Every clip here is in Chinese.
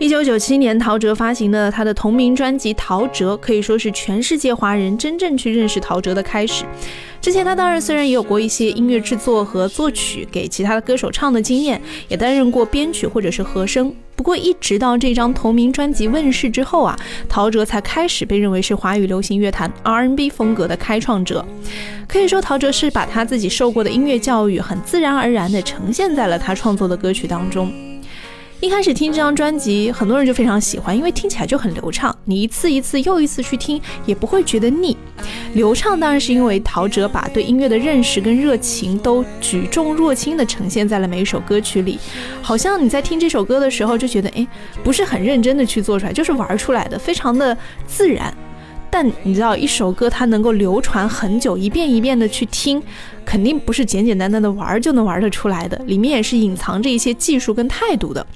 一九九七年，陶喆发行的他的同名专辑《陶喆》，可以说是全世界华人真正去认识陶喆的开始。之前他当然虽然也有过一些音乐制作和作曲给其他的歌手唱的经验，也担任过编曲或者是和声。不过一直到这张同名专辑问世之后啊，陶喆才开始被认为是华语流行乐坛 R&B 风格的开创者。可以说，陶喆是把他自己受过的音乐教育很自然而然地呈现在了他创作的歌曲当中。一开始听这张专辑，很多人就非常喜欢，因为听起来就很流畅，你一次一次又一次去听，也不会觉得腻。流畅当然是因为陶喆把对音乐的认识跟热情都举重若轻地呈现在了每一首歌曲里，好像你在听这首歌的时候就觉得，哎，不是很认真的去做出来，就是玩出来的，非常的自然。但你知道，一首歌它能够流传很久，一遍一遍的去听，肯定不是简简单单的玩就能玩得出来的，里面也是隐藏着一些技术跟态度的。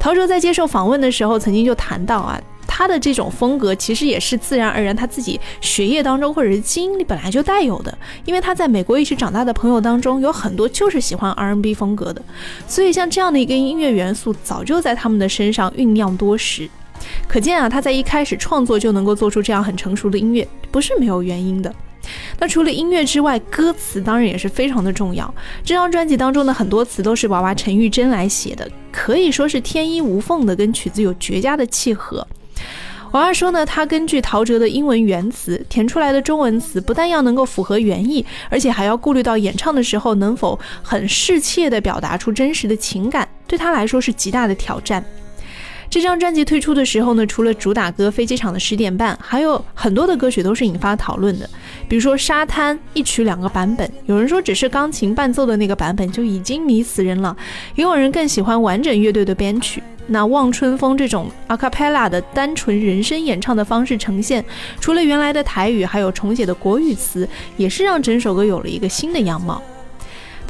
陶喆在接受访问的时候，曾经就谈到啊，他的这种风格其实也是自然而然，他自己学业当中或者是基因里本来就带有的。因为他在美国一起长大的朋友当中，有很多就是喜欢 R&B 风格的，所以像这样的一个音乐元素，早就在他们的身上酝酿多时。可见啊，他在一开始创作就能够做出这样很成熟的音乐，不是没有原因的。那除了音乐之外，歌词当然也是非常的重要。这张专辑当中的很多词都是娃娃陈玉珍来写的，可以说是天衣无缝的，跟曲子有绝佳的契合。娃娃说呢，他根据陶喆的英文原词填出来的中文词，不但要能够符合原意，而且还要顾虑到演唱的时候能否很适切地表达出真实的情感，对他来说是极大的挑战。这张专辑推出的时候呢，除了主打歌《飞机场的十点半》，还有很多的歌曲都是引发讨论的。比如说《沙滩》一曲两个版本，有人说只是钢琴伴奏的那个版本就已经迷死人了，也有人更喜欢完整乐队的编曲。那《望春风》这种 a cappella 的单纯人声演唱的方式呈现，除了原来的台语，还有重写的国语词，也是让整首歌有了一个新的样貌。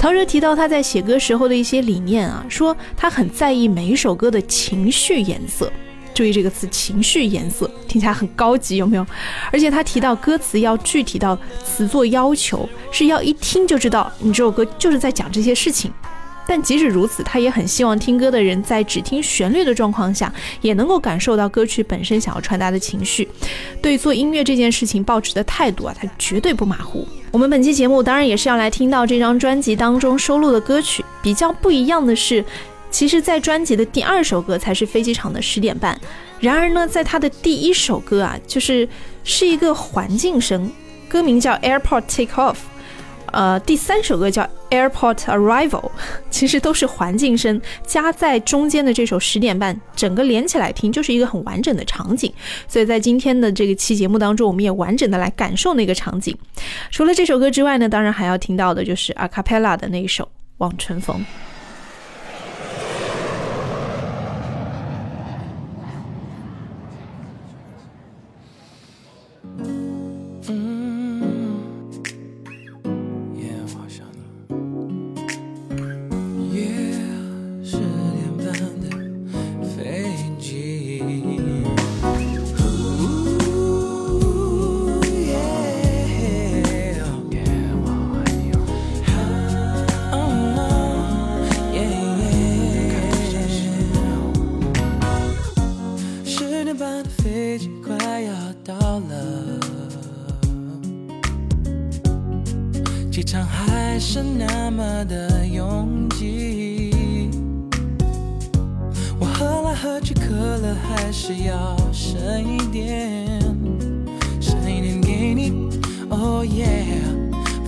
陶喆提到他在写歌时候的一些理念啊，说他很在意每一首歌的情绪颜色。注意这个词“情绪颜色”，听起来很高级，有没有？而且他提到歌词要具体到词作要求，是要一听就知道你这首歌就是在讲这些事情。但即使如此，他也很希望听歌的人在只听旋律的状况下，也能够感受到歌曲本身想要传达的情绪。对做音乐这件事情抱持的态度啊，他绝对不马虎。我们本期节目当然也是要来听到这张专辑当中收录的歌曲。比较不一样的是，其实，在专辑的第二首歌才是飞机场的十点半。然而呢，在他的第一首歌啊，就是是一个环境声，歌名叫 Airport Take Off。呃，第三首歌叫 Airport Arrival，其实都是环境声加在中间的这首十点半，整个连起来听就是一个很完整的场景。所以在今天的这个期节目当中，我们也完整的来感受那个场景。除了这首歌之外呢，当然还要听到的就是 a cappella 的那一首《望春风》。机场还是那么的拥挤。我喝来喝去可乐还是要剩一点剩一点给你 oh yeah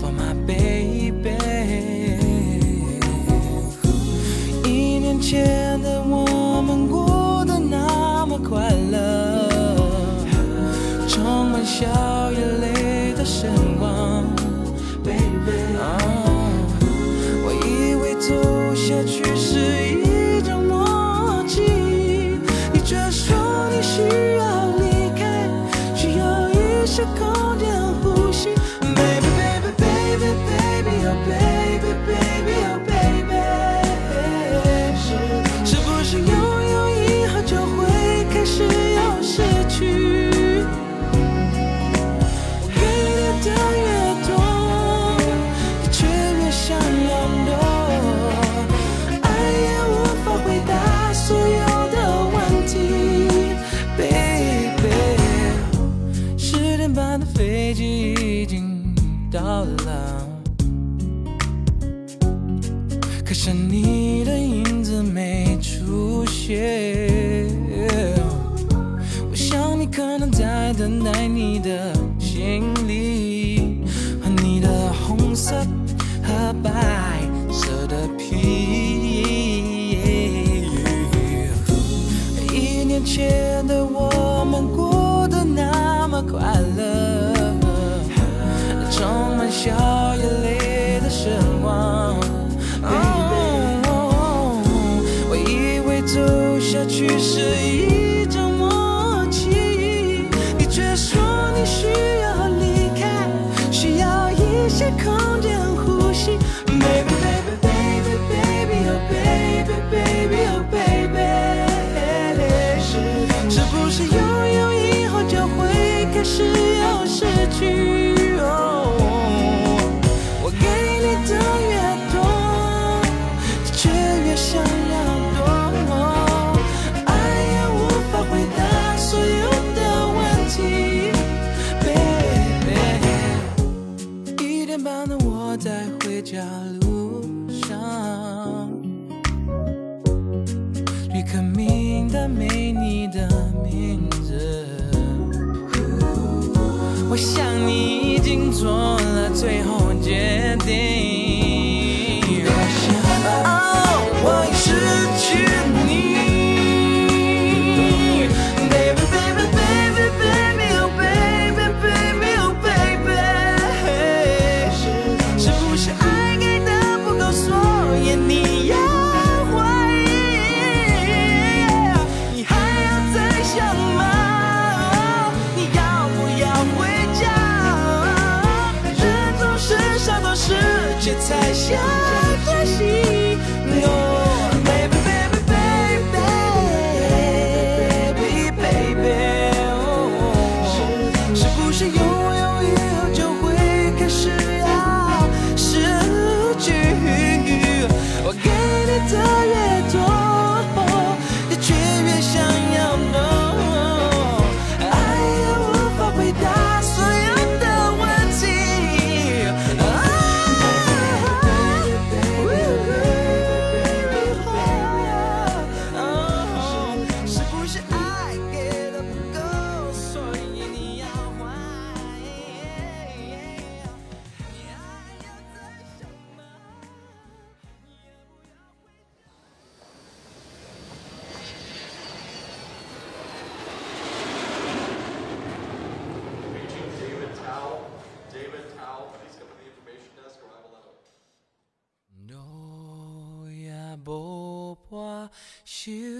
for my baby should go. 可是你的影子没出现。我想你可能在等待。是一。已经做了最后决定。you.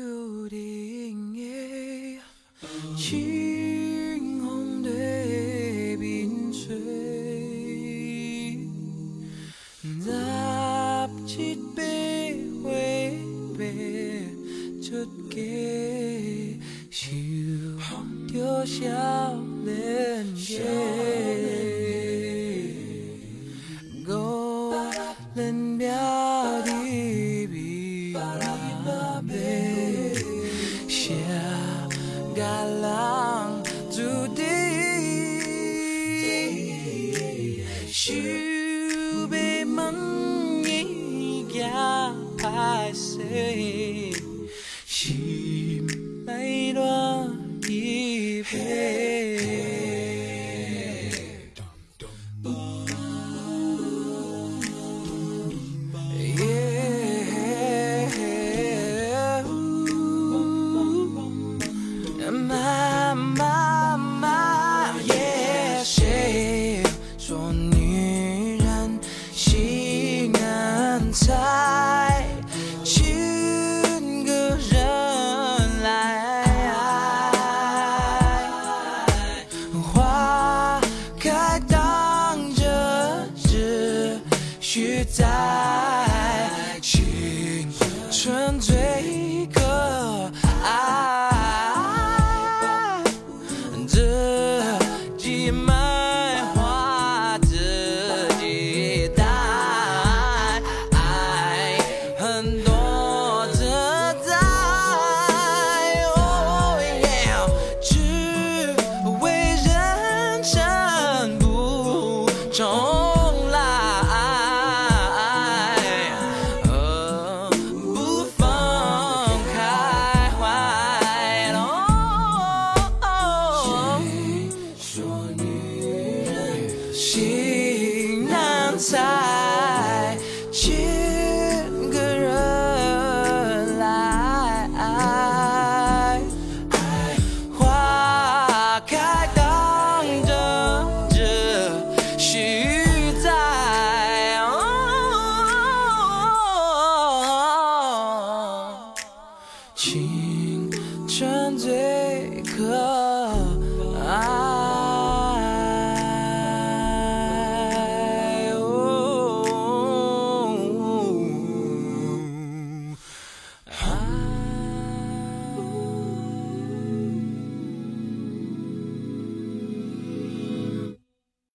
最渴。